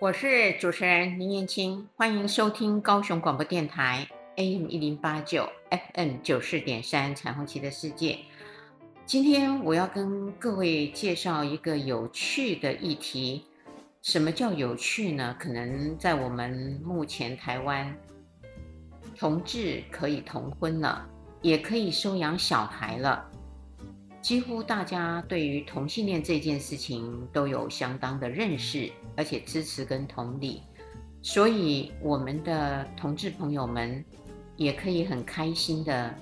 我是主持人林燕青，欢迎收听高雄广播电台 AM 一零八九 FM 九四点三彩虹旗的世界。今天我要跟各位介绍一个有趣的议题。什么叫有趣呢？可能在我们目前台湾，同志可以同婚了，也可以收养小孩了。几乎大家对于同性恋这件事情都有相当的认识，而且支持跟同理，所以我们的同志朋友们也可以很开心的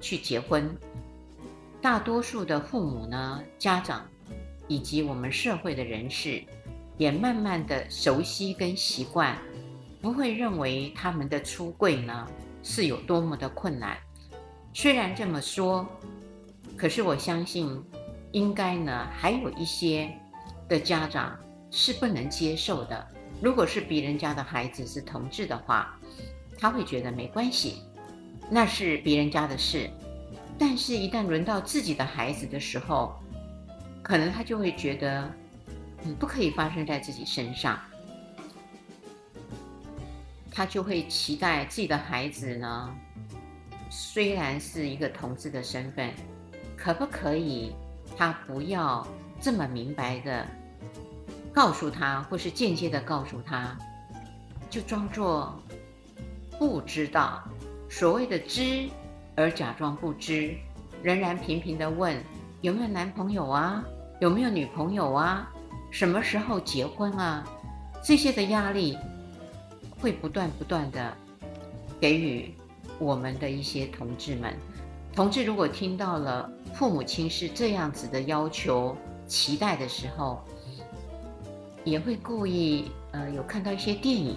去结婚。大多数的父母呢，家长以及我们社会的人士，也慢慢的熟悉跟习惯，不会认为他们的出柜呢是有多么的困难。虽然这么说。可是我相信，应该呢，还有一些的家长是不能接受的。如果是别人家的孩子是同志的话，他会觉得没关系，那是别人家的事。但是，一旦轮到自己的孩子的时候，可能他就会觉得，嗯，不可以发生在自己身上。他就会期待自己的孩子呢，虽然是一个同志的身份。可不可以，他不要这么明白的告诉他，或是间接的告诉他，就装作不知道。所谓的知，而假装不知，仍然频频的问有没有男朋友啊，有没有女朋友啊，什么时候结婚啊？这些的压力会不断不断的给予我们的一些同志们。同志如果听到了。父母亲是这样子的要求、期待的时候，也会故意呃有看到一些电影，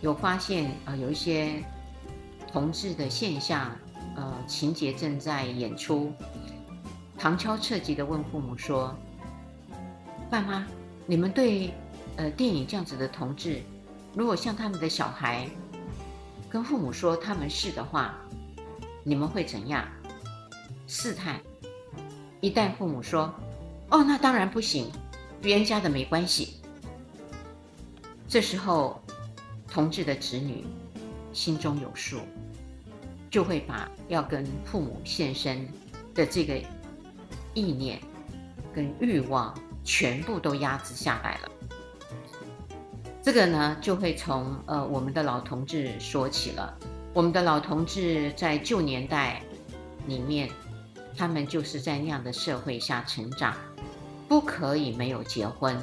有发现呃有一些同志的现象，呃情节正在演出，旁敲侧击的问父母说：“爸妈，你们对呃电影这样子的同志，如果像他们的小孩跟父母说他们是的话，你们会怎样？”试探。一旦父母说：“哦，那当然不行，别人家的没关系。”这时候，同志的子女心中有数，就会把要跟父母现身的这个意念跟欲望全部都压制下来了。这个呢，就会从呃我们的老同志说起了。我们的老同志在旧年代里面。他们就是在那样的社会下成长，不可以没有结婚，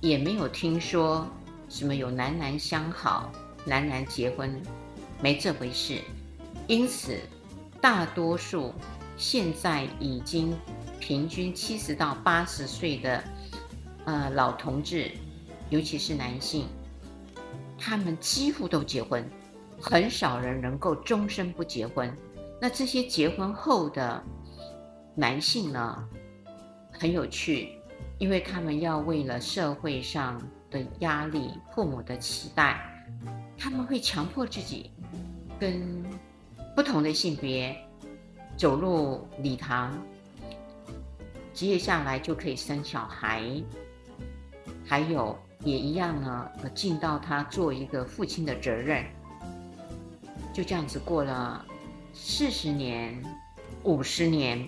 也没有听说什么有男男相好、男男结婚，没这回事。因此，大多数现在已经平均七十到八十岁的呃老同志，尤其是男性，他们几乎都结婚，很少人能够终身不结婚。那这些结婚后的。男性呢，很有趣，因为他们要为了社会上的压力、父母的期待，他们会强迫自己跟不同的性别走入礼堂，接下来就可以生小孩，还有也一样呢，尽到他做一个父亲的责任，就这样子过了四十年、五十年。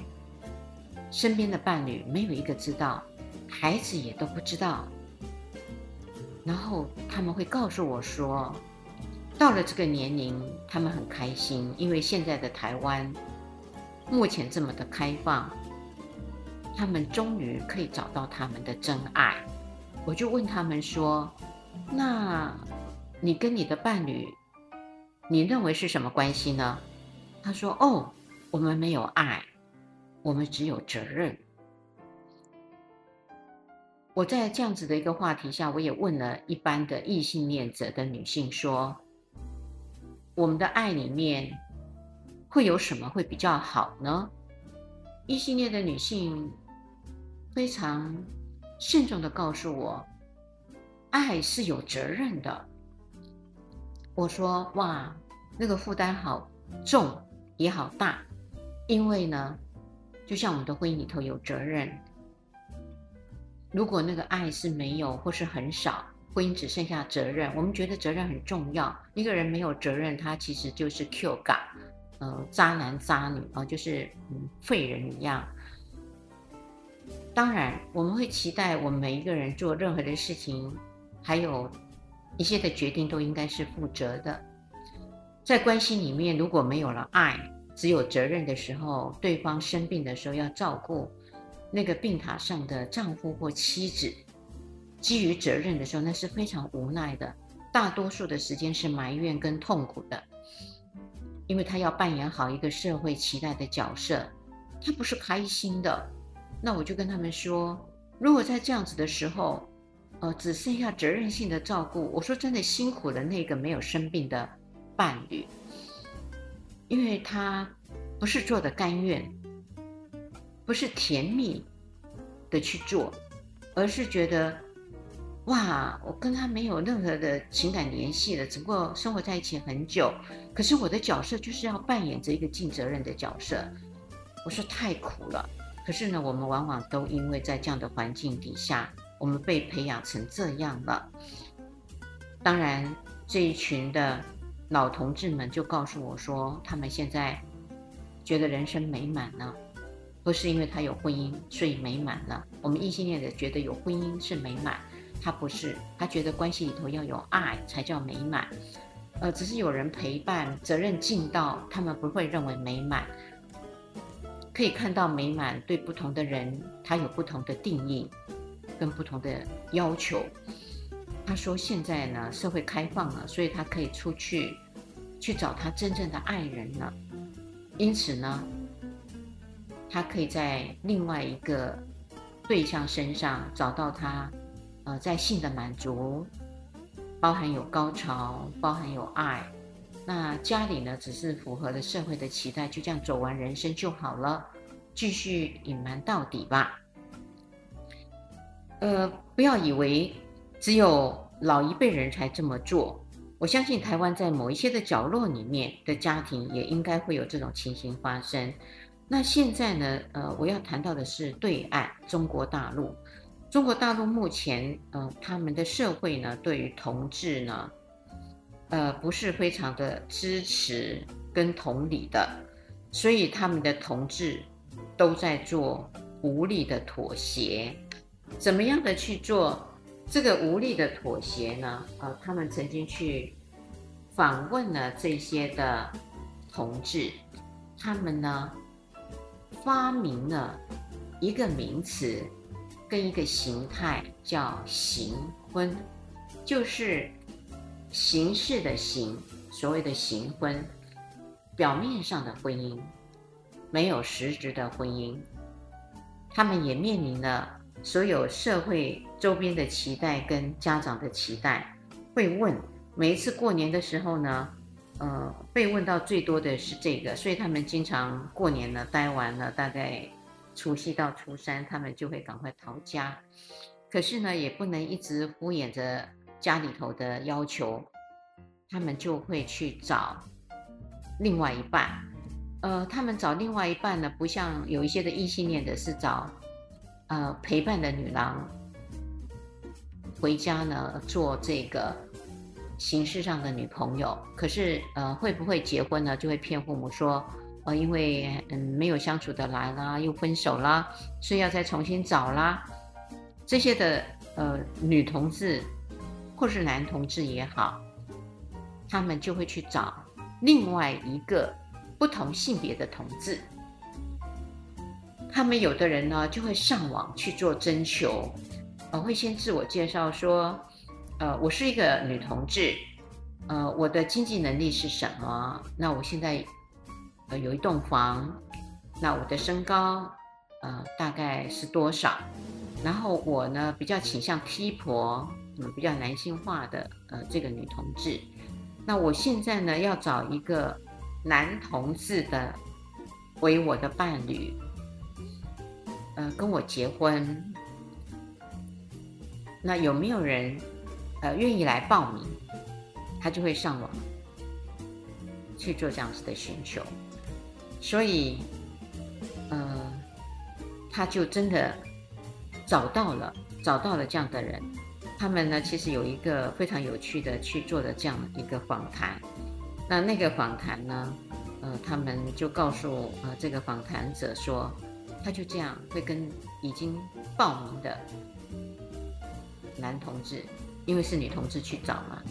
身边的伴侣没有一个知道，孩子也都不知道。然后他们会告诉我说，到了这个年龄，他们很开心，因为现在的台湾目前这么的开放，他们终于可以找到他们的真爱。我就问他们说：“那你跟你的伴侣，你认为是什么关系呢？”他说：“哦，我们没有爱。”我们只有责任。我在这样子的一个话题下，我也问了一般的异性恋者的女性说：“我们的爱里面会有什么会比较好呢？”异性恋的女性非常慎重的告诉我：“爱是有责任的。”我说：“哇，那个负担好重也好大，因为呢。”就像我们的婚姻里头有责任，如果那个爱是没有或是很少，婚姻只剩下责任。我们觉得责任很重要，一个人没有责任，他其实就是 Q 嘎，呃，渣男渣女啊，就是嗯废人一样。当然，我们会期待我们每一个人做任何的事情，还有一些的决定都应该是负责的。在关系里面，如果没有了爱，只有责任的时候，对方生病的时候要照顾那个病榻上的丈夫或妻子。基于责任的时候，那是非常无奈的。大多数的时间是埋怨跟痛苦的，因为他要扮演好一个社会期待的角色，他不是开心的。那我就跟他们说，如果在这样子的时候，呃，只剩下责任性的照顾，我说真的辛苦了那个没有生病的伴侣，因为他不是做的甘愿，不是甜蜜的去做，而是觉得。哇，我跟他没有任何的情感联系了，只不过生活在一起很久。可是我的角色就是要扮演着一个尽责任的角色。我说太苦了。可是呢，我们往往都因为在这样的环境底下，我们被培养成这样了。当然，这一群的老同志们就告诉我说，他们现在觉得人生美满了，不是因为他有婚姻所以美满了。我们异性恋的觉得有婚姻是美满。他不是，他觉得关系里头要有爱才叫美满，呃，只是有人陪伴，责任尽到，他们不会认为美满。可以看到美满对不同的人，他有不同的定义，跟不同的要求。他说现在呢，社会开放了，所以他可以出去去找他真正的爱人了。因此呢，他可以在另外一个对象身上找到他。呃，在性的满足，包含有高潮，包含有爱，那家里呢，只是符合了社会的期待，就这样走完人生就好了，继续隐瞒到底吧。呃，不要以为只有老一辈人才这么做，我相信台湾在某一些的角落里面的家庭也应该会有这种情形发生。那现在呢，呃，我要谈到的是对岸中国大陆。中国大陆目前，呃，他们的社会呢，对于同志呢，呃，不是非常的支持跟同理的，所以他们的同志都在做无力的妥协。怎么样的去做这个无力的妥协呢？呃，他们曾经去访问了这些的同志，他们呢，发明了一个名词。跟一个形态叫形婚，就是形式的形，所谓的形婚，表面上的婚姻，没有实质的婚姻。他们也面临了所有社会周边的期待跟家长的期待，会问，每一次过年的时候呢，呃，被问到最多的是这个，所以他们经常过年呢，待完了大概。除夕到初三，他们就会赶快逃家，可是呢，也不能一直敷衍着家里头的要求，他们就会去找另外一半。呃，他们找另外一半呢，不像有一些的异性恋的是找呃陪伴的女郎回家呢，做这个形式上的女朋友。可是呃，会不会结婚呢？就会骗父母说。呃，因为嗯没有相处得来啦，又分手啦，所以要再重新找啦。这些的呃女同志或是男同志也好，他们就会去找另外一个不同性别的同志。他们有的人呢就会上网去做征求，呃，会先自我介绍说，呃，我是一个女同志，呃，我的经济能力是什么？那我现在。呃，有一栋房，那我的身高，呃，大概是多少？然后我呢，比较倾向 T 婆，嗯，比较男性化的，呃，这个女同志。那我现在呢，要找一个男同志的为我的伴侣，呃，跟我结婚。那有没有人，呃，愿意来报名？他就会上网去做这样子的寻求。所以，呃，他就真的找到了，找到了这样的人。他们呢，其实有一个非常有趣的去做的这样一个访谈。那那个访谈呢，呃，他们就告诉呃这个访谈者说，他就这样会跟已经报名的男同志，因为是女同志去找嘛，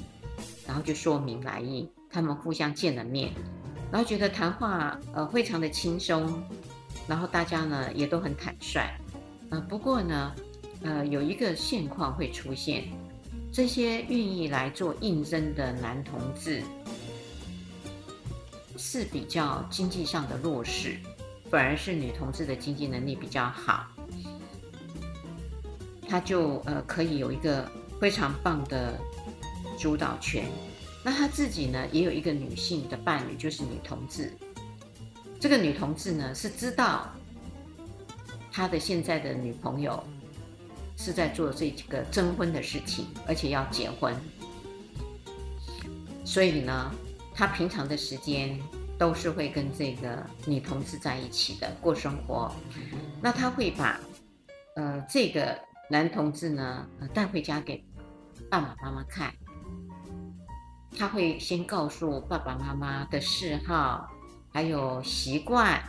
然后就说明来意，他们互相见了面，然后觉得谈话呃非常的轻松，然后大家呢也都很坦率，呃，不过呢。呃，有一个现况会出现，这些愿意来做应征的男同志是比较经济上的弱势，反而是女同志的经济能力比较好，他就呃可以有一个非常棒的主导权。那他自己呢，也有一个女性的伴侣，就是女同志。这个女同志呢，是知道他的现在的女朋友。是在做这个征婚的事情，而且要结婚，所以呢，他平常的时间都是会跟这个女同志在一起的过生活。那他会把呃这个男同志呢带回家给爸爸妈妈看，他会先告诉爸爸妈妈的嗜好，还有习惯，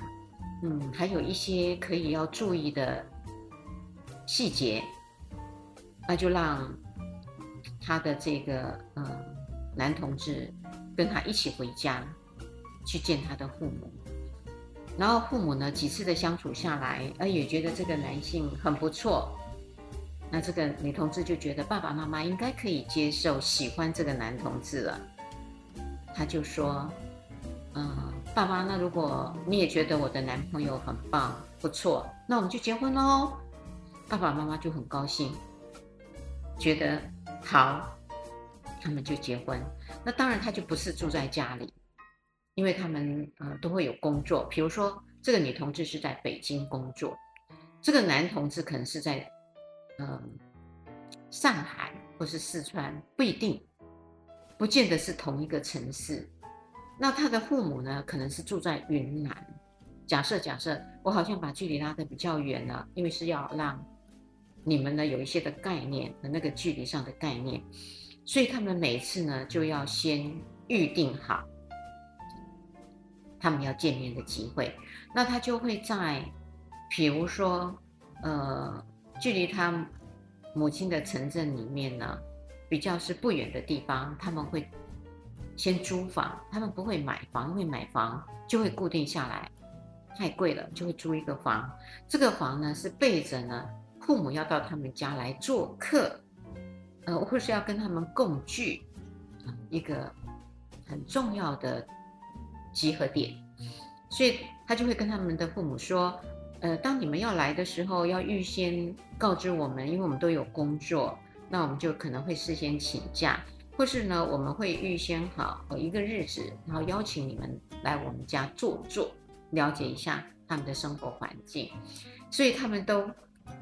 嗯，还有一些可以要注意的细节。那就让他的这个呃男同志跟他一起回家去见他的父母，然后父母呢几次的相处下来，呃也觉得这个男性很不错，那这个女同志就觉得爸爸妈妈应该可以接受喜欢这个男同志了，他就说，嗯、爸爸，那如果你也觉得我的男朋友很棒不错，那我们就结婚喽，爸爸妈妈就很高兴。觉得好，他们就结婚。那当然，他就不是住在家里，因为他们呃都会有工作。比如说，这个女同志是在北京工作，这个男同志可能是在嗯、呃、上海或是四川，不一定，不见得是同一个城市。那他的父母呢，可能是住在云南。假设假设，我好像把距离拉得比较远了，因为是要让。你们呢有一些的概念和那个距离上的概念，所以他们每次呢就要先预定好他们要见面的机会。那他就会在，比如说，呃，距离他母亲的城镇里面呢，比较是不远的地方，他们会先租房，他们不会买房，因为买房就会固定下来，太贵了，就会租一个房。这个房呢是背着呢。父母要到他们家来做客，呃，或是要跟他们共聚，一个很重要的集合点，所以他就会跟他们的父母说，呃，当你们要来的时候，要预先告知我们，因为我们都有工作，那我们就可能会事先请假，或是呢，我们会预先好一个日子，然后邀请你们来我们家坐坐，了解一下他们的生活环境，所以他们都。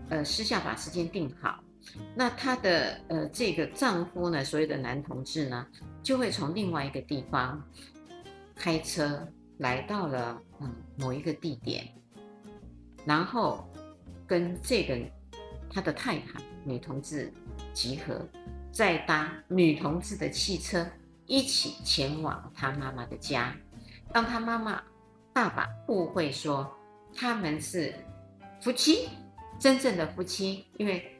呃，私下把时间定好，那她的呃这个丈夫呢，所有的男同志呢，就会从另外一个地方开车来到了嗯某一个地点，然后跟这个他的太太女同志集合，再搭女同志的汽车一起前往他妈妈的家，让他妈妈爸爸误会说他们是夫妻。真正的夫妻，因为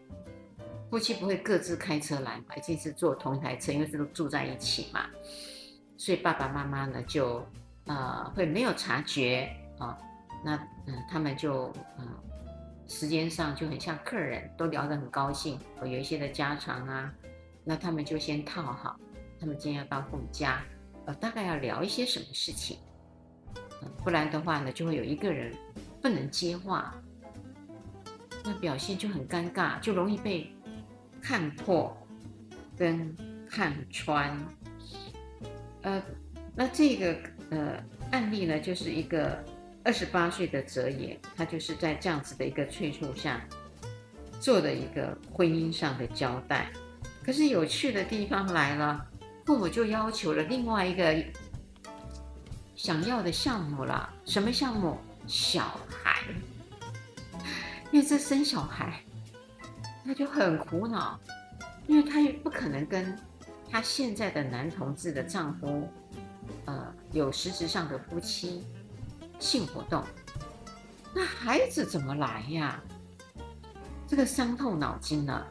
夫妻不会各自开车来嘛，一定是坐同一台车，因为是都住在一起嘛，所以爸爸妈妈呢就呃会没有察觉啊、那嗯、他们就嗯、时间上就很像客人，都聊得很高兴，有一些的家常啊，那他们就先套好，他们今天要到父母家，呃大概要聊一些什么事情，不然的话呢就会有一个人不能接话。那表现就很尴尬，就容易被看破跟看穿。呃，那这个呃案例呢，就是一个二十八岁的哲也，他就是在这样子的一个催促下做的一个婚姻上的交代。可是有趣的地方来了，父母就要求了另外一个想要的项目了，什么项目？小孩。因为这生小孩，他就很苦恼。因为他也不可能跟他现在的男同志的丈夫，呃，有实质上的夫妻性活动，那孩子怎么来呀？这个伤透脑筋了，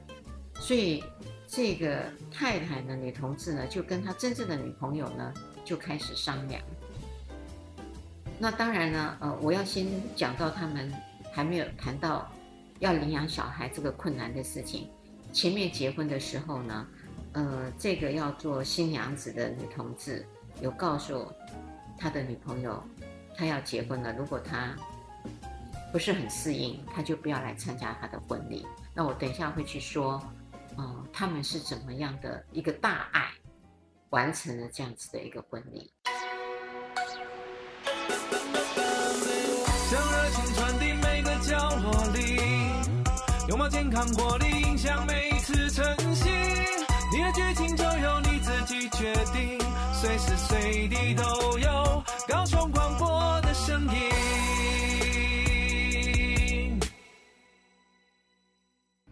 所以这个太太呢，女同志呢，就跟她真正的女朋友呢，就开始商量。那当然呢，呃，我要先讲到他们还没有谈到要领养小孩这个困难的事情。前面结婚的时候呢，呃，这个要做新娘子的女同志有告诉他的女朋友，他要结婚了，如果他不是很适应，他就不要来参加他的婚礼。那我等一下会去说，呃，他们是怎么样的一个大爱完成了这样子的一个婚礼。将热情传递每个角落里，拥抱健康活力，影响每次晨曦。你的剧情就由你自己决定，随时随地都有高雄广声音。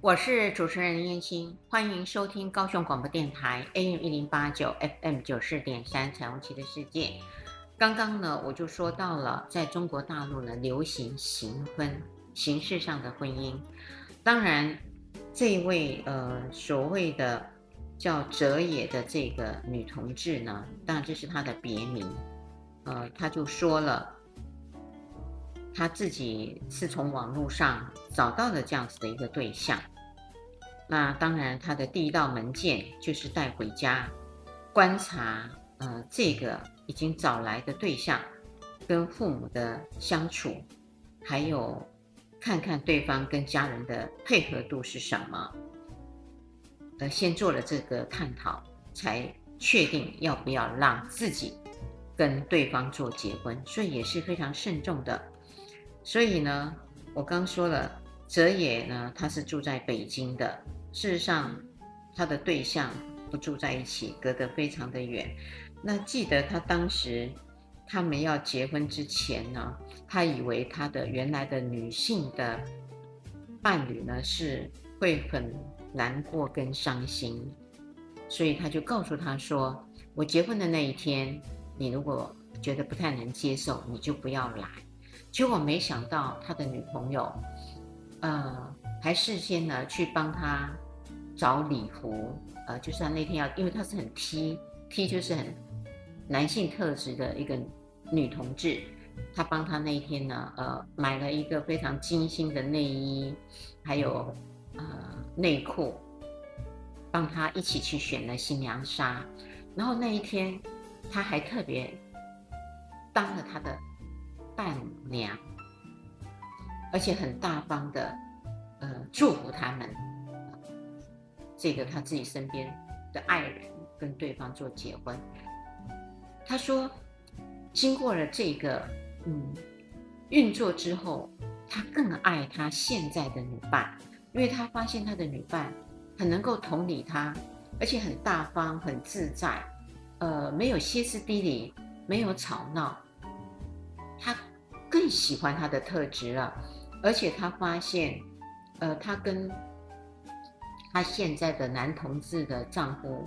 我是主持人燕青，欢迎收听高雄广播电台 AM 一零八九 FM 九四点三彩虹旗的世界。刚刚呢，我就说到了，在中国大陆呢，流行形婚，形式上的婚姻。当然，这位呃所谓的叫哲野的这个女同志呢，当然这是她的别名。呃，她就说了，他自己是从网络上找到了这样子的一个对象。那当然，他的第一道门键就是带回家观察，呃，这个。已经找来的对象，跟父母的相处，还有看看对方跟家人的配合度是什么，呃，先做了这个探讨，才确定要不要让自己跟对方做结婚，所以也是非常慎重的。所以呢，我刚说了，哲野呢，他是住在北京的，事实上，他的对象不住在一起，隔得非常的远。那记得他当时他们要结婚之前呢，他以为他的原来的女性的伴侣呢是会很难过跟伤心，所以他就告诉他说：“我结婚的那一天，你如果觉得不太能接受，你就不要来。”结果没想到他的女朋友，呃，还事先呢去帮他找礼服，呃，就是他那天要，因为他是很 T，T 就是很。男性特质的一个女同志，她帮他那一天呢，呃，买了一个非常精心的内衣，还有呃内裤，帮他一起去选了新娘纱。然后那一天，他还特别当了他的伴娘，而且很大方的呃祝福他们，这个他自己身边的爱人跟对方做结婚。他说，经过了这个嗯运作之后，他更爱他现在的女伴，因为他发现他的女伴很能够同理他，而且很大方、很自在，呃，没有歇斯底里，没有吵闹，他更喜欢他的特质了。而且他发现，呃，他跟他现在的男同志的丈夫。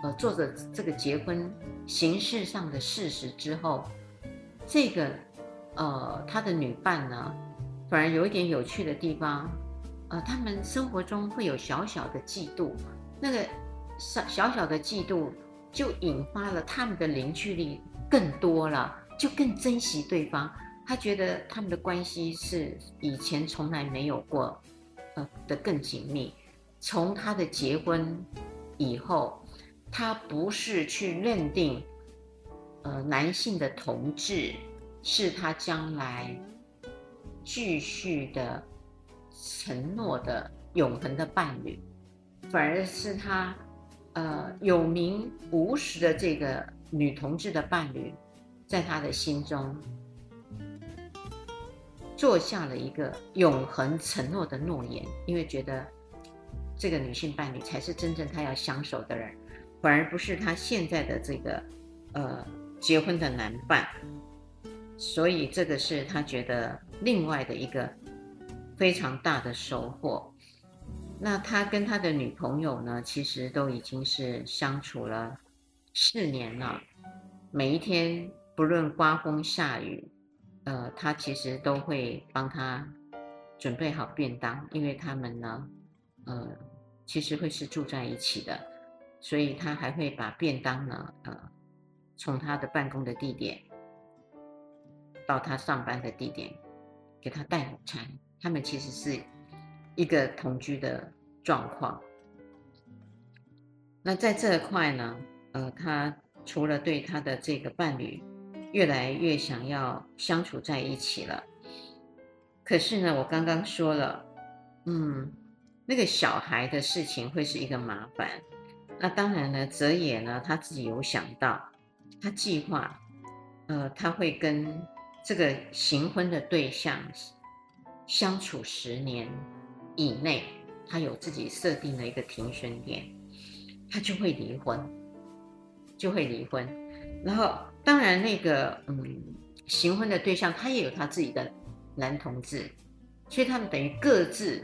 呃，做着这个结婚形式上的事实之后，这个呃，他的女伴呢，反而有一点有趣的地方，呃，他们生活中会有小小的嫉妒，那个小小小的嫉妒就引发了他们的凝聚力更多了，就更珍惜对方。他觉得他们的关系是以前从来没有过，呃的更紧密。从他的结婚以后。他不是去认定，呃，男性的同志是他将来继续的承诺的永恒的伴侣，反而是他，呃，有名无实的这个女同志的伴侣，在他的心中做下了一个永恒承诺的诺言，因为觉得这个女性伴侣才是真正他要相守的人。反而不是他现在的这个，呃，结婚的男伴，所以这个是他觉得另外的一个非常大的收获。那他跟他的女朋友呢，其实都已经是相处了四年了，每一天不论刮风下雨，呃，他其实都会帮他准备好便当，因为他们呢，呃，其实会是住在一起的，所以他还会把便当呢，呃，从他的办公的地点到他上班的地点给他带午餐。他们其实是一个同居的状况。那在这块呢，呃，他除了对他的这个伴侣越来越想要相处在一起了，可是呢，我刚刚说了，嗯，那个小孩的事情会是一个麻烦。那当然呢，泽野呢，他自己有想到，他计划，呃，他会跟这个行婚的对象。相处十年以内，他有自己设定的一个停损点，他就会离婚，就会离婚。然后，当然那个嗯，行婚的对象他也有他自己的男同志，所以他们等于各自。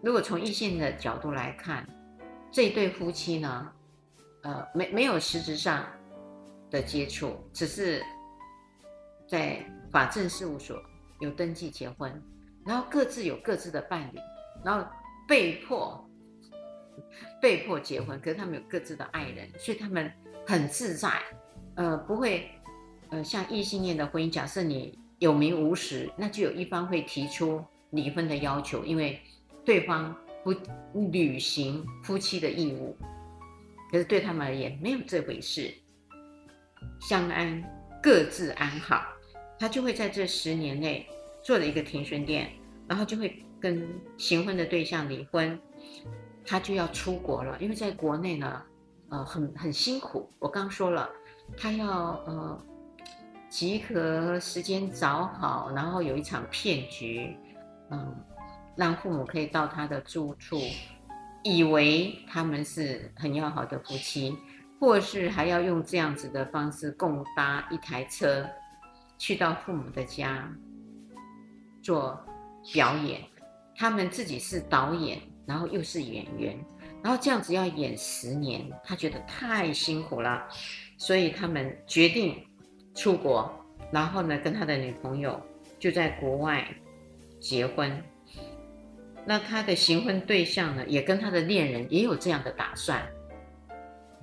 如果从异性的角度来看，这一对夫妻呢，呃，没没有实质上的接触，只是在法政事务所有登记结婚。然后各自有各自的伴侣，然后被迫被迫结婚，可是他们有各自的爱人，所以他们很自在，呃，不会呃像异性恋的婚姻，假设你有名无实，那就有一方会提出离婚的要求，因为对方不履行夫妻的义务。可是对他们而言没有这回事，相安各自安好，他就会在这十年内。做了一个停损点，然后就会跟行婚的对象离婚，他就要出国了，因为在国内呢，呃，很很辛苦。我刚说了，他要呃集合时间找好，然后有一场骗局，嗯、让父母可以到他的住处，以为他们是很要好的夫妻，或是还要用这样子的方式共搭一台车，去到父母的家。做表演，他们自己是导演，然后又是演员，然后这样子要演十年，他觉得太辛苦了，所以他们决定出国，然后呢，跟他的女朋友就在国外结婚。那他的行婚对象呢，也跟他的恋人也有这样的打算，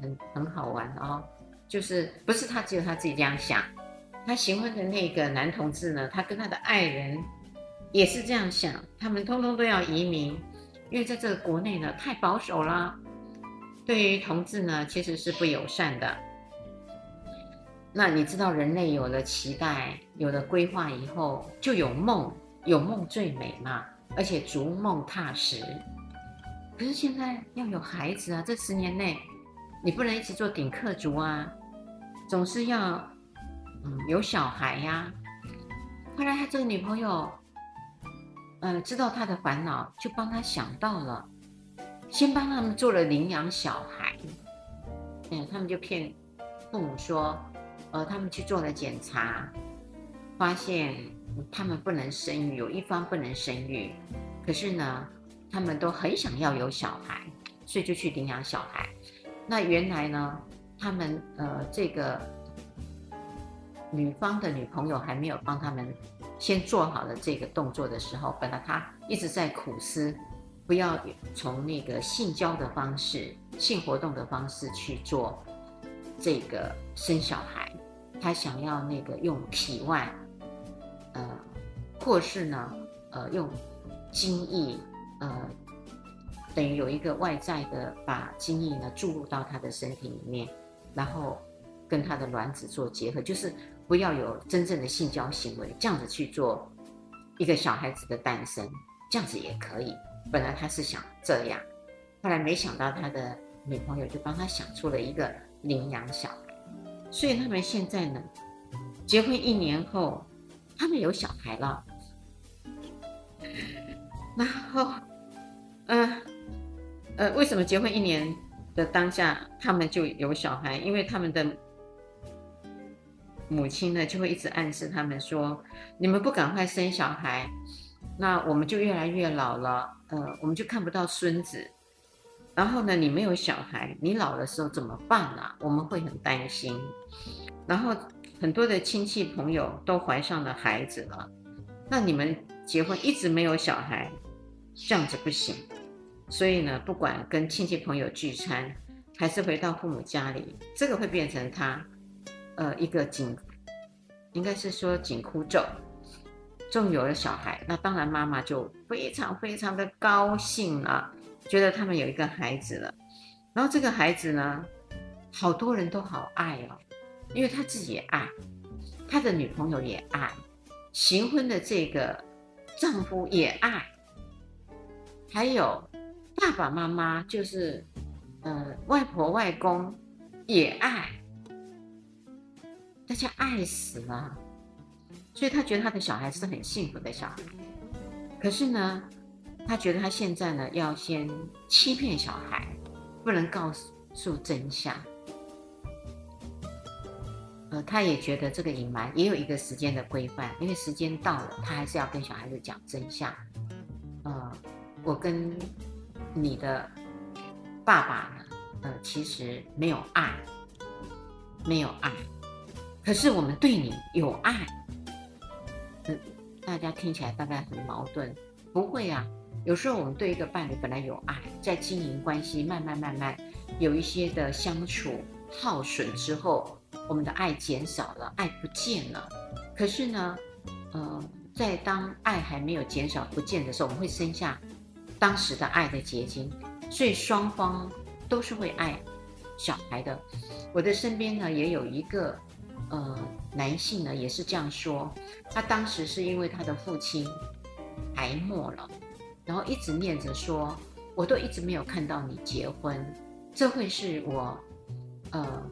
很很好玩哦，就是不是他只有他自己这样想，他行婚的那个男同志呢，他跟他的爱人。也是这样想，他们通通都要移民，因为在这个国内呢太保守了，对于同志呢其实是不友善的。那你知道人类有了期待，有了规划以后，就有梦，有梦最美嘛，而且逐梦踏实。可是现在要有孩子啊，这十年内你不能一直做顶客族啊，总是要嗯有小孩呀、后来他这个女朋友。呃，知道他的烦恼，就帮他想到了，先帮他们做了领养小孩。嗯，他们就骗父母说，呃，他们去做了检查，发现他们不能生育，有一方不能生育。可是呢，他们都很想要有小孩，所以就去领养小孩。那原来呢，他们呃，这个女方的女朋友还没有帮他们。先做好了这个动作的时候，本来他一直在苦思，不要从那个性交的方式、性活动的方式去做这个生小孩，他想要那个用体外，呃，或是呢，呃，用精液，呃，等于有一个外在的把精液呢注入到他的身体里面，然后跟他的卵子做结合，就是。不要有真正的性交行为，这样子去做一个小孩子的诞生，这样子也可以。本来他是想这样，后来没想到他的女朋友就帮他想出了一个领养小孩，所以他们现在呢，结婚一年后，他们有小孩了。然后，呃，呃，为什么结婚一年的当下他们就有小孩？因为他们的。母亲呢，就会一直暗示他们说：“你们不赶快生小孩，那我们就越来越老了，呃，我们就看不到孙子。然后呢，你没有小孩，你老的时候怎么办啊？我们会很担心。然后很多的亲戚朋友都怀上了孩子了，那你们结婚一直没有小孩，这样子不行。所以呢，不管跟亲戚朋友聚餐，还是回到父母家里，这个会变成他，呃，一个紧，应该是说紧箍咒。终于有了小孩，那当然妈妈就非常非常的高兴了，觉得他们有一个孩子了。然后这个孩子呢，好多人都好爱哦，因为他自己也爱，他的女朋友也爱，新婚的这个丈夫也爱，还有爸爸妈妈，就是呃外婆外公也爱，大家爱死了。所以他觉得他的小孩是很幸福的小孩，可是呢，他觉得他现在呢要先欺骗小孩，不能告诉真相。呃，他也觉得这个隐瞒也有一个时间的规范，因为时间到了，他还是要跟小孩子讲真相。呃，我跟你的爸爸呢，呃，其实没有爱，没有爱，可是我们对你有爱。大家听起来大概很矛盾，不会啊。有时候我们对一个伴侣本来有爱，在经营关系，慢慢慢慢有一些的相处耗损之后，我们的爱减少了，爱不见了。可是呢，呃，在当爱还没有减少不见的时候，我们会生下当时的爱的结晶，所以双方都是会爱小孩的。我的身边呢，也有一个。呃，男性呢也是这样说，他当时是因为他的父亲癌末了，然后一直念着说，我都一直没有看到你结婚，这会是我呃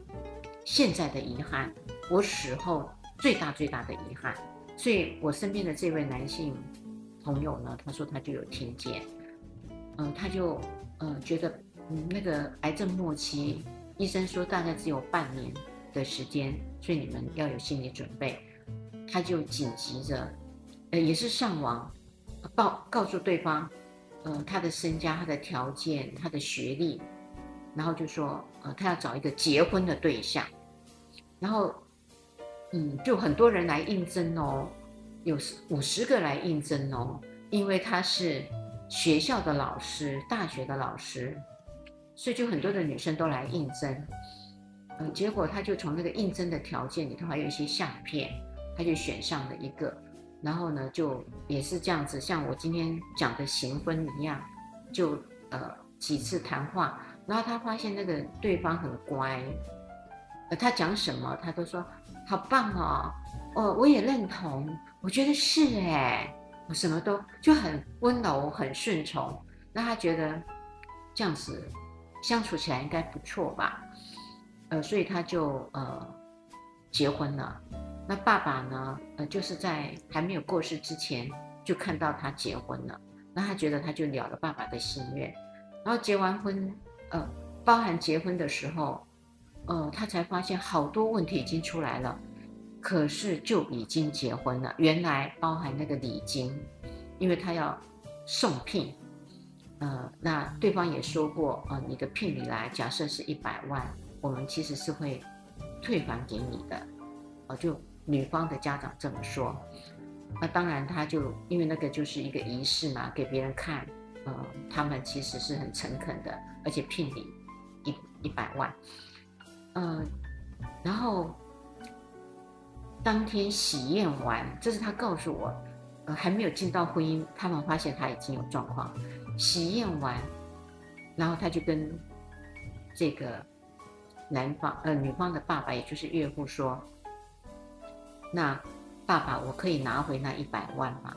现在的遗憾，我死后最大最大的遗憾。所以我身边的这位男性朋友呢，他说他就有听见，嗯、呃，他就呃觉得嗯那个癌症末期，医生说大概只有半年。的时间，所以你们要有心理准备。他就紧急着，呃，也是上网报告诉对方，呃，他的身家、他的条件、他的学历，然后就说，呃，他要找一个结婚的对象。然后，嗯，就很多人来应征哦，有五十个来应征哦，因为他是学校的老师、大学的老师，所以就很多的女生都来应征。嗯，结果他就从那个应征的条件里头还有一些相片，他就选上了一个，然后呢，就也是这样子，像我今天讲的行婚一样，就呃几次谈话，然后他发现那个对方很乖，呃，他讲什么他都说好棒哦，哦，我也认同，我觉得是哎，我什么都就很温柔，很顺从，那他觉得这样子相处起来应该不错吧。呃，所以他就呃结婚了。那爸爸呢，呃，就是在还没有过世之前就看到他结婚了。那他觉得他就了了爸爸的心愿。然后结完婚，呃，包含结婚的时候，呃，他才发现好多问题已经出来了。可是就已经结婚了。原来包含那个礼金，因为他要送聘，呃，那对方也说过，呃，你的聘礼来，假设是一百万。我们其实是会退还给你的，哦，就女方的家长这么说。那当然，他就因为那个就是一个仪式嘛，给别人看，呃，他们其实是很诚恳的，而且聘礼一一百万，呃，然后当天喜宴完，这是他告诉我，呃，还没有进到婚姻，他们发现他已经有状况。喜宴完，然后他就跟这个。男方呃，女方的爸爸，也就是岳父说：“那爸爸，我可以拿回那一百万吗？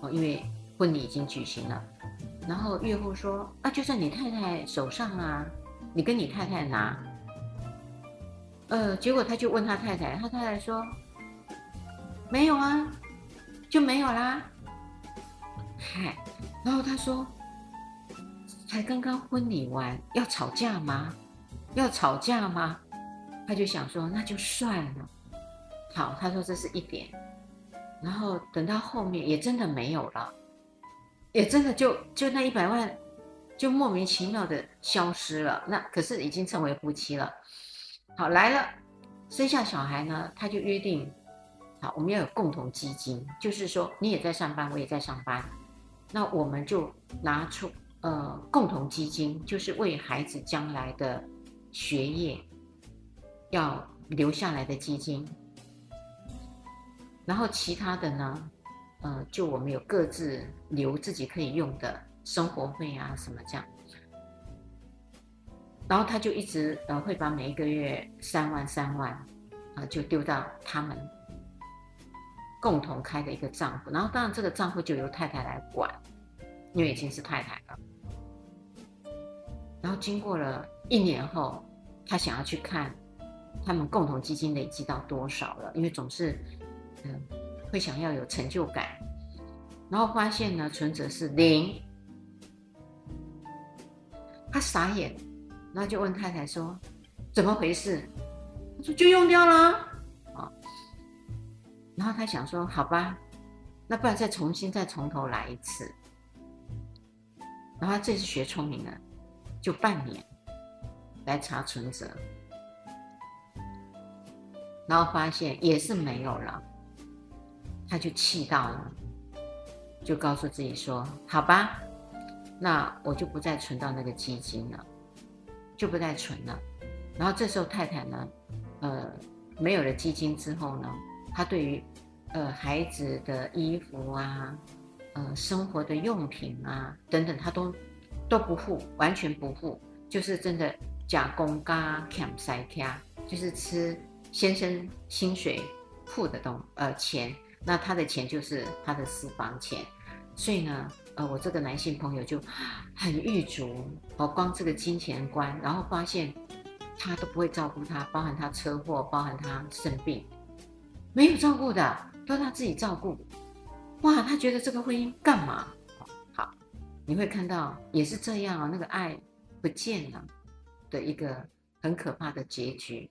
哦，因为婚礼已经举行了。”然后岳父说：“啊，就在你太太手上啊，你跟你太太拿。”呃，结果他就问他太太，他太太说：“没有啊，就没有啦。”嗨，然后他说：“才刚刚婚礼完，要吵架吗？”要吵架吗？他就想说，那就算了。好，他说这是一点。然后等到后面也真的没有了，也真的就就那一百万就莫名其妙的消失了。那可是已经成为夫妻了。好，来了，生下小孩呢，他就约定，好，我们要有共同基金，就是说你也在上班，我也在上班，那我们就拿出呃共同基金，就是为孩子将来的学业要留下来的基金。然后其他的呢，呃，就我们有各自留自己可以用的生活费啊什么这样。然后他就一直呃会把每一个月三万三万，啊、呃、就丢到他们共同开的一个账户。然后当然这个账户就由太太来管，因为已经是太太了。然后经过了一年后，他想要去看他们共同基金累积到多少了，因为总是。嗯，会想要有成就感，然后发现呢，存折是零，他傻眼，然后就问太太说：“怎么回事？”他说：“就用掉了。”啊，然后他想说：“好吧，那不然再重新再从头来一次。”然后他这次学聪明了，就半年来查存折，然后发现也是没有了。他就气到了，就告诉自己说：“好吧，那我就不再存到那个基金了，就不再存了。”然后这时候太太呢，呃，没有了基金之后呢，她对于呃孩子的衣服啊、呃生活的用品啊等等，她都都不付，完全不付，就是真的假公嘎欠塞卡，就是吃先生薪水付的东呃钱。那他的钱就是他的私房钱，所以呢，呃，我这个男性朋友就很郁卒，哦，光这个金钱观，然后发现他都不会照顾他，包含他车祸，包含他生病，没有照顾的，都他自己照顾，哇，他觉得这个婚姻干嘛？好，你会看到也是这样啊，那个爱不见了的一个很可怕的结局。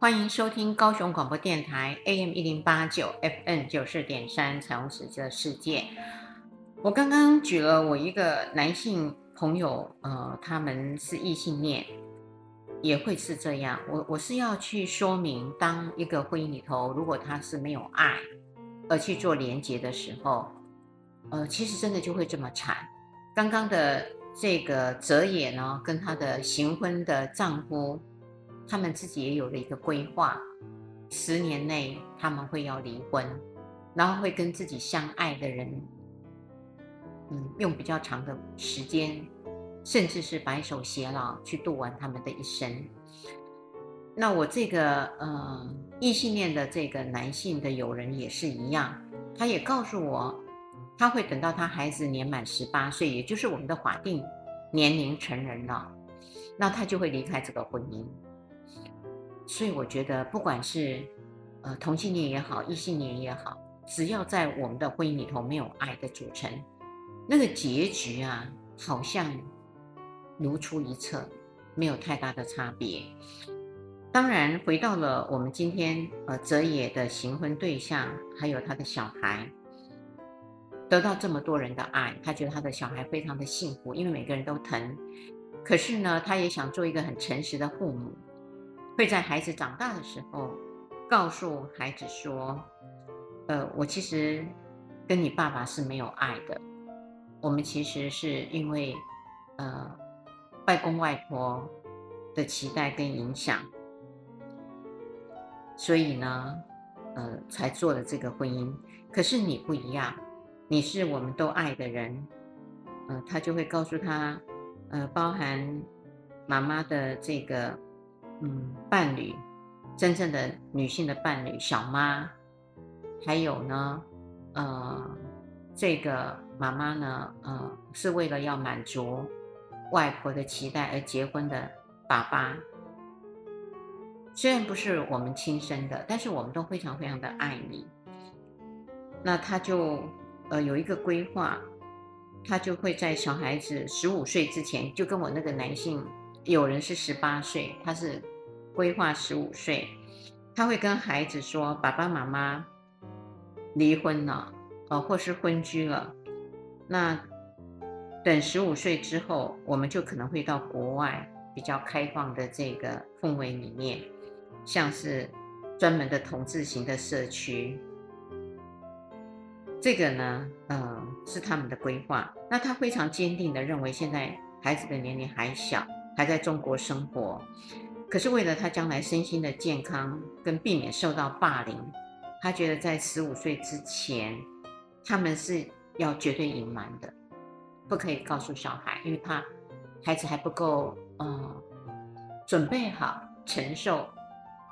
欢迎收听高雄广播电台 AM 一零八九 FN 九四点三《彩虹石的世界》。我刚刚举了我一个男性朋友，呃，他们是异性恋，也会是这样。我我是要去说明，当一个婚姻里头，如果他是没有爱而去做连结的时候，呃，其实真的就会这么惨。刚刚的这个哲野呢，跟他的行婚的丈夫。他们自己也有了一个规划，十年内他们会要离婚，然后会跟自己相爱的人，嗯，用比较长的时间，甚至是白首偕老去度完他们的一生。那我这个呃异性恋的这个男性的友人也是一样，他也告诉我，他会等到他孩子年满十八岁，也就是我们的法定年龄成人了，那他就会离开这个婚姻。所以我觉得，不管是呃同性恋也好，异性恋也好，只要在我们的婚姻里头没有爱的组成，那个结局啊，好像如出一辙，没有太大的差别。当然，回到了我们今天呃哲野的行婚对象，还有他的小孩，得到这么多人的爱，他觉得他的小孩非常的幸福，因为每个人都疼。可是呢，他也想做一个很诚实的父母。会在孩子长大的时候，告诉孩子说：“呃，我其实跟你爸爸是没有爱的，我们其实是因为呃外公外婆的期待跟影响，所以呢，呃，才做了这个婚姻。可是你不一样，你是我们都爱的人。呃，他就会告诉他，呃，包含妈妈的这个。”嗯，伴侣真正的女性的伴侣小妈，还有呢，呃，这个妈妈呢，呃，是为了要满足外婆的期待而结婚的爸爸。虽然不是我们亲生的，但是我们都非常非常的爱你。那他就呃有一个规划，他就会在小孩子十五岁之前，就跟我那个男性，有人是十八岁，他是规划十五岁，他会跟孩子说：“爸爸妈妈离婚了，呃，或是分居了。那等十五岁之后，我们就可能会到国外比较开放的这个氛围里面。”像是专门的同志型的社区，这个呢，嗯、是他们的规划。那他非常坚定的认为，现在孩子的年龄还小，还在中国生活。可是为了他将来身心的健康跟避免受到霸凌，他觉得在十五岁之前，他们是要绝对隐瞒的，不可以告诉小孩，因为他孩子还不够，嗯、准备好承受。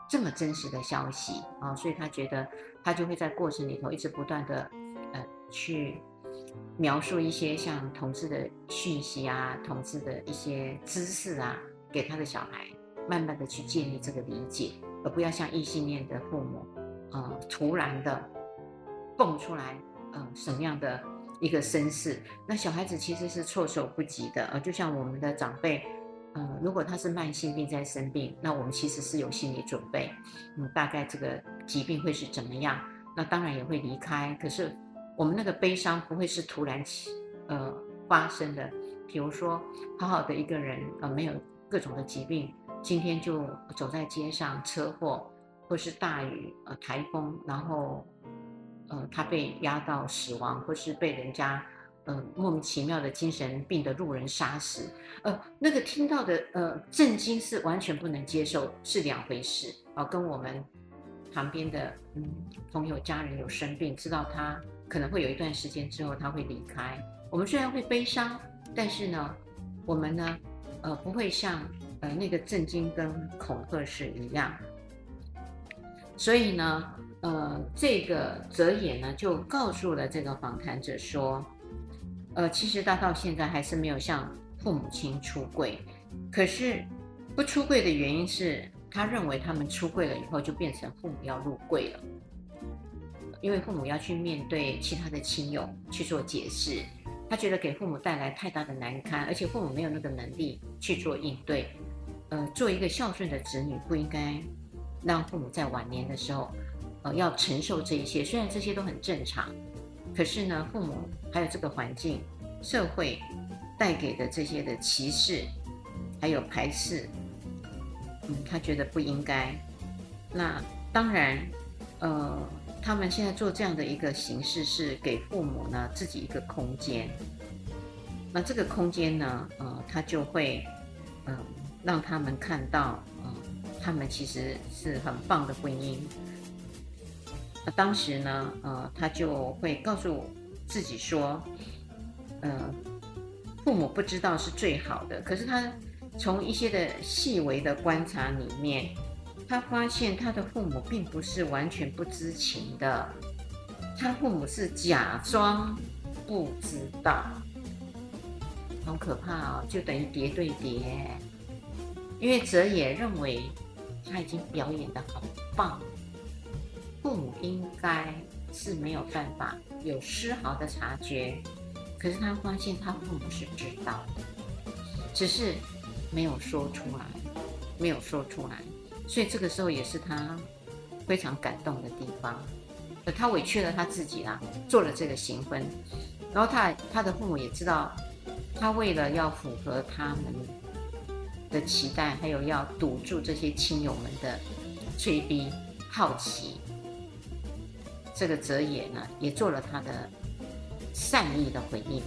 这么真实的消息啊，所以他觉得他就会在过程里头一直不断的呃去描述一些像同志的讯息啊、同志的一些知识啊，给他的小孩，慢慢的去建立这个理解，而不要像异性恋的父母，呃，突然的蹦出来，呃，什么样的一个身世，那小孩子其实是措手不及的，呃，就像我们的长辈。嗯，如果他是慢性病在生病，那我们其实是有心理准备，嗯，大概这个疾病会是怎么样？那当然也会离开。可是我们那个悲伤不会是突然起，呃，发生的。比如说，好好的一个人，呃，没有各种的疾病，今天就走在街上，车祸，或是大雨，呃，台风，然后，呃，他被压到死亡，或是被人家。呃，莫名其妙的精神病的路人杀死，呃，那个听到的呃震惊是完全不能接受，是两回事啊，跟我们旁边的嗯朋友家人有生病，知道他可能会有一段时间之后他会离开，我们虽然会悲伤，但是呢，我们呢，呃，不会像呃那个震惊跟恐吓是一样。所以呢，呃，这个泽野呢就告诉了这个访谈者说。呃，其实他到现在还是没有向父母亲出柜，可是不出柜的原因是他认为他们出柜了以后就变成父母要入柜了，因为父母要去面对其他的亲友去做解释，他觉得给父母带来太大的难堪，而且父母没有那个能力去做应对。呃，做一个孝顺的子女不应该让父母在晚年的时候，呃，要承受这一些，虽然这些都很正常。可是呢，父母还有这个环境、社会带给的这些的歧视，还有排斥，嗯，他觉得不应该。那当然，呃，他们现在做这样的一个形式，是给父母呢自己一个空间。那这个空间呢，呃，他就会，嗯、呃，让他们看到，嗯、呃，他们其实是很棒的婚姻。那当时呢，呃，他就会告诉自己说，呃，父母不知道是最好的。可是他从一些的细微的观察里面，他发现他的父母并不是完全不知情的，他父母是假装不知道，好可怕哦，就等于叠对叠。因为泽野认为他已经表演的很棒。父母应该是没有办法有丝毫的察觉，可是他发现他父母是知道的，只是没有说出来，没有说出来，所以这个时候也是他非常感动的地方。他委屈了他自己啦，做了这个行婚，然后他他的父母也知道，他为了要符合他们的期待，还有要堵住这些亲友们的催逼、好奇。这个哲野呢，也做了他的善意的回应，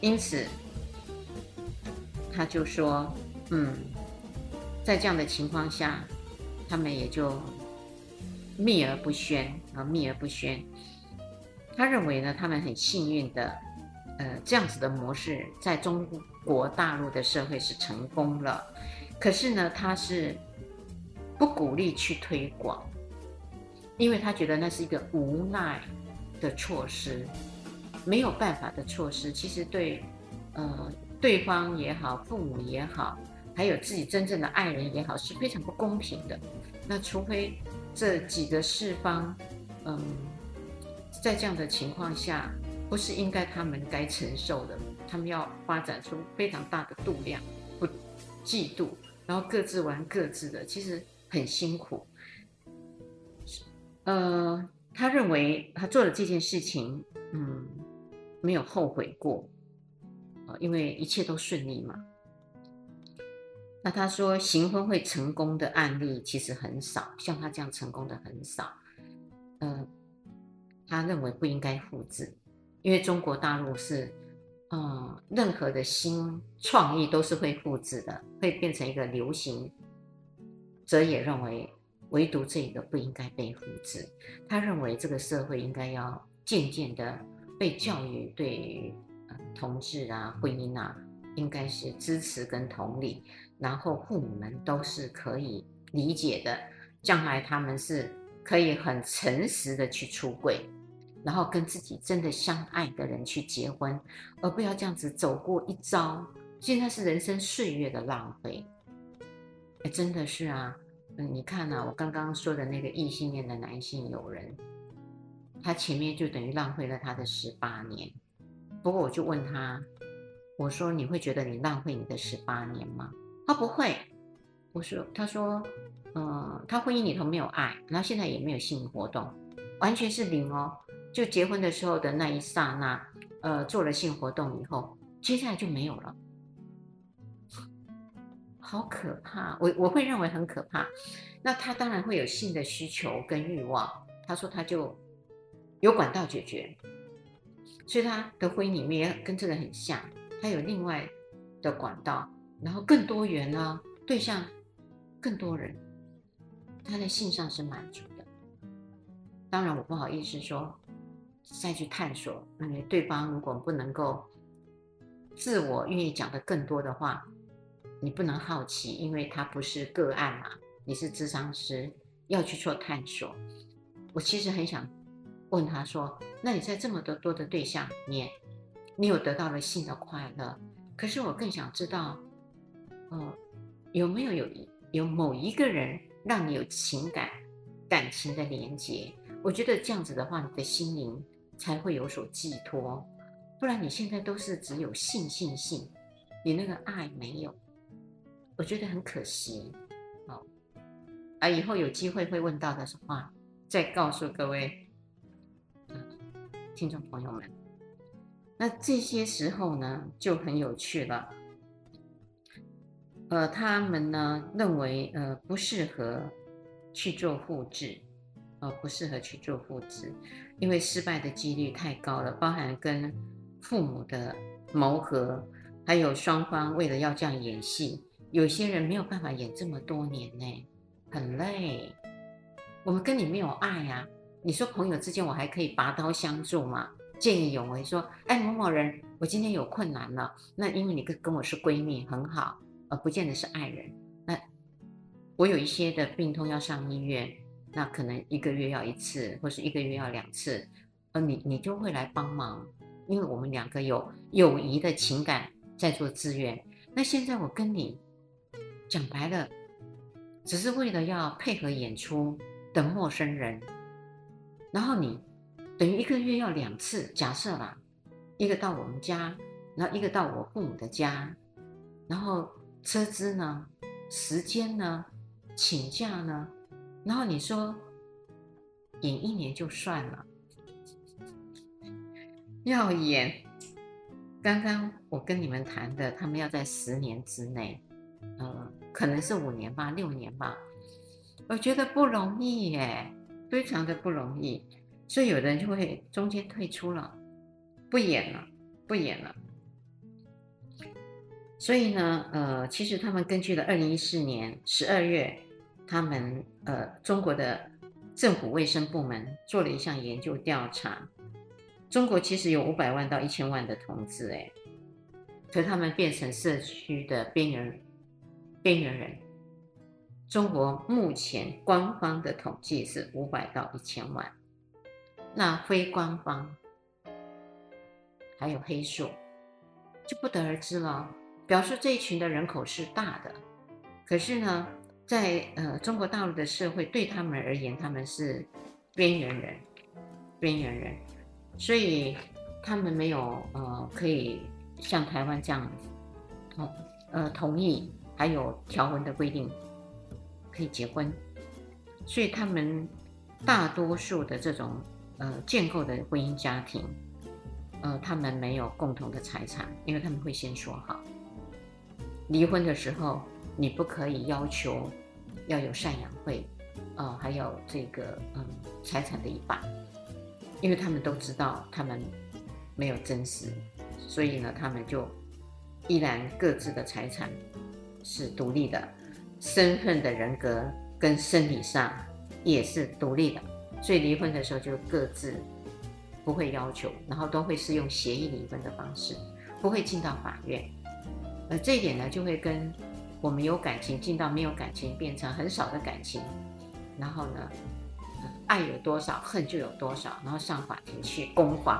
因此他就说：“嗯，在这样的情况下，他们也就秘而不宣啊，秘而不宣。他认为呢，他们很幸运的，呃，这样子的模式在中国大陆的社会是成功了。可是呢，他是不鼓励去推广，因为他觉得那是一个无奈的措施，没有办法的措施。其实对，呃，对方也好，父母也好，还有自己真正的爱人也好，是非常不公平的。那除非这几个四方，嗯，在这样的情况下，不是应该他们该承受的，他们要发展出非常大的度量，不嫉妒，然后各自玩各自的，其实很辛苦。呃，他认为他做了这件事情，嗯，没有后悔过，呃，因为一切都顺利嘛。那他说，行婚会成功的案例其实很少，像他这样成功的很少。呃，他认为不应该复制，因为中国大陆是，呃，任何的新创意都是会复制的，会变成一个流行。则也认为，唯独这个不应该被复制。他认为这个社会应该要渐渐的被教育，对于同志啊、婚姻啊，应该是支持跟同理。然后父母们都是可以理解的，将来他们是可以很诚实的去出柜，然后跟自己真的相爱的人去结婚，而不要这样子走过一遭。现在是人生岁月的浪费，哎，真的是啊，嗯，你看啊，我刚刚说的那个异性恋的男性友人，他前面就等于浪费了他的十八年。不过我就问他，我说你会觉得你浪费你的十八年吗？他不会，我说，他说，呃，他婚姻里头没有爱，然后现在也没有性活动，完全是零哦。就结婚的时候的那一刹那，呃，做了性活动以后，接下来就没有了，好可怕！我我会认为很可怕。那他当然会有性的需求跟欲望，他说他就有管道解决，所以他的婚姻里面跟这个很像，他有另外的管道。然后更多元呢，对象更多人，他在性上是满足的。当然，我不好意思说再去探索，因为对方如果不能够自我愿意讲的更多的话，你不能好奇，因为他不是个案嘛，你是咨商师，要去做探索。我其实很想问他说：“那你在这么多多的对象里面，你有得到了性的快乐？可是我更想知道。”哦，有没有有有某一个人让你有情感、感情的连接？我觉得这样子的话，你的心灵才会有所寄托。不然你现在都是只有性、性、性，你那个爱没有，我觉得很可惜。哦，啊，以后有机会会问到的话，再告诉各位，嗯，听众朋友们。那这些时候呢，就很有趣了。呃，他们呢认为，呃，不适合去做复制，呃，不适合去做复制，因为失败的几率太高了，包含跟父母的谋合，还有双方为了要这样演戏，有些人没有办法演这么多年呢，很累。我们跟你没有爱呀，你说朋友之间我还可以拔刀相助吗？见义勇为说，哎，某某人，我今天有困难了，那因为你跟跟我是闺蜜，很好。而不见得是爱人。那我有一些的病痛要上医院，那可能一个月要一次，或是一个月要两次，而你你就会来帮忙，因为我们两个有友谊的情感在做支援。那现在我跟你讲白了，只是为了要配合演出的陌生人，然后你等于一个月要两次，假设啦，一个到我们家，然后一个到我父母的家，然后。车资呢？时间呢？请假呢？然后你说演一年就算了，要演。刚刚我跟你们谈的，他们要在十年之内，呃，可能是五年吧，六年吧。我觉得不容易耶，非常的不容易。所以有的人就会中间退出了，不演了，不演了。所以呢，呃，其实他们根据了二零一四年十二月，他们呃中国的政府卫生部门做了一项研究调查，中国其实有五百万到一千万的同志，哎，可他们变成社区的边缘边缘人，中国目前官方的统计是五百到一千万，那非官方还有黑数，就不得而知了。表示这一群的人口是大的，可是呢，在呃中国大陆的社会对他们而言，他们是边缘人，边缘人，所以他们没有呃可以像台湾这样同呃同意还有条文的规定。可以结婚，所以他们大多数的这种呃建构的婚姻家庭，呃，他们没有共同的财产，因为他们会先说好，离婚的时候你不可以要求要有赡养费，呃，还有这个嗯财产的一半，因为他们都知道他们没有真实，所以呢，他们就依然各自的财产是独立的。身份的人格跟生理上也是独立的，所以离婚的时候就各自不会要求，然后都会是用协议离婚的方式，不会进到法院。呃，这一点呢，就会跟我们有感情进到没有感情变成很少的感情，然后呢，爱有多少恨就有多少，然后上法庭去攻防，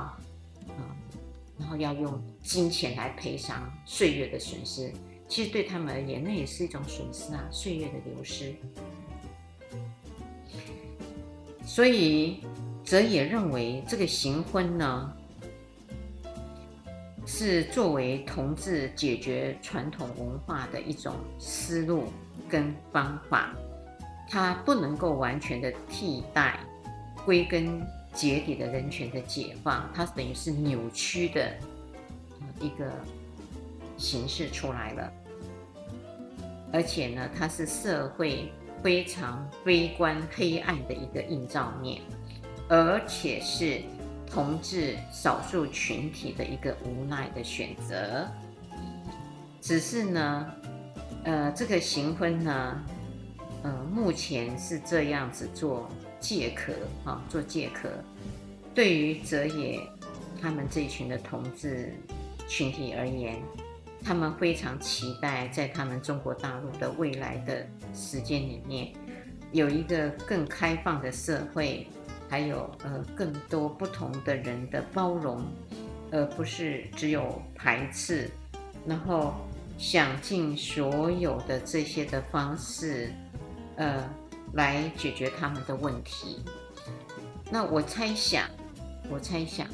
啊、然后要用金钱来赔偿岁月的损失。其实对他们而言，那也是一种损失啊，岁月的流失。所以，则也认为这个行婚呢，是作为同志解决传统文化的一种思路跟方法，它不能够完全的替代归根结底的人权的解放，它等于是扭曲的一个。形式出来了，而且呢，它是社会非常悲观黑暗的一个映照面，而且是同志少数群体的一个无奈的选择。只是呢，呃，这个行婚呢，呃，目前是这样子做借壳啊，做借壳。对于泽野他们这一群的同志群体而言。他们非常期待，在他们中国大陆的未来的时间里面，有一个更开放的社会，还有呃更多不同的人的包容，而不是只有排斥，然后想尽所有的这些的方式，呃，来解决他们的问题。那我猜想，我猜想，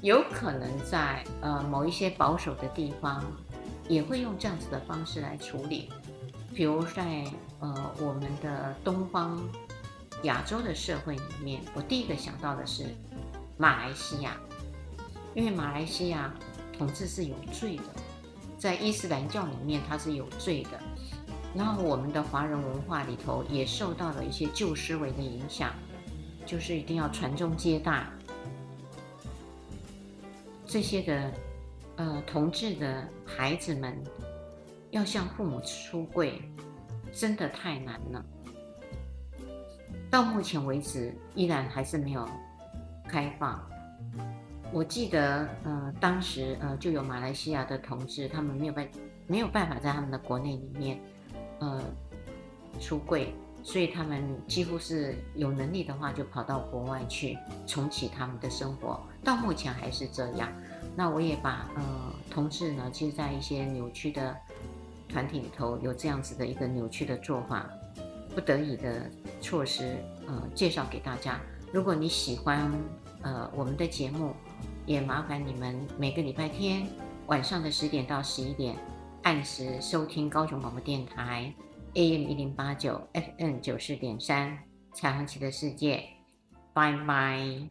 有可能在呃某一些保守的地方。也会用这样子的方式来处理，比如在呃我们的东方亚洲的社会里面，我第一个想到的是马来西亚，因为马来西亚同志是有罪的，在伊斯兰教里面它是有罪的，然后我们的华人文化里头也受到了一些旧思维的影响，就是一定要传宗接代这些的。呃，同志的孩子们要向父母出柜，真的太难了。到目前为止，依然还是没有开放。我记得，呃，当时呃，就有马来西亚的同志，他们没有办没有办法在他们的国内里面，呃，出柜，所以他们几乎是有能力的话，就跑到国外去重启他们的生活。到目前还是这样。那我也把呃同志呢，其实，在一些扭曲的团体里头，有这样子的一个扭曲的做法，不得已的措施，呃，介绍给大家。如果你喜欢呃我们的节目，也麻烦你们每个礼拜天晚上的十点到十一点，按时收听高雄广播电台 AM 一零八九，FN 九四点三彩虹旗的世界，拜拜。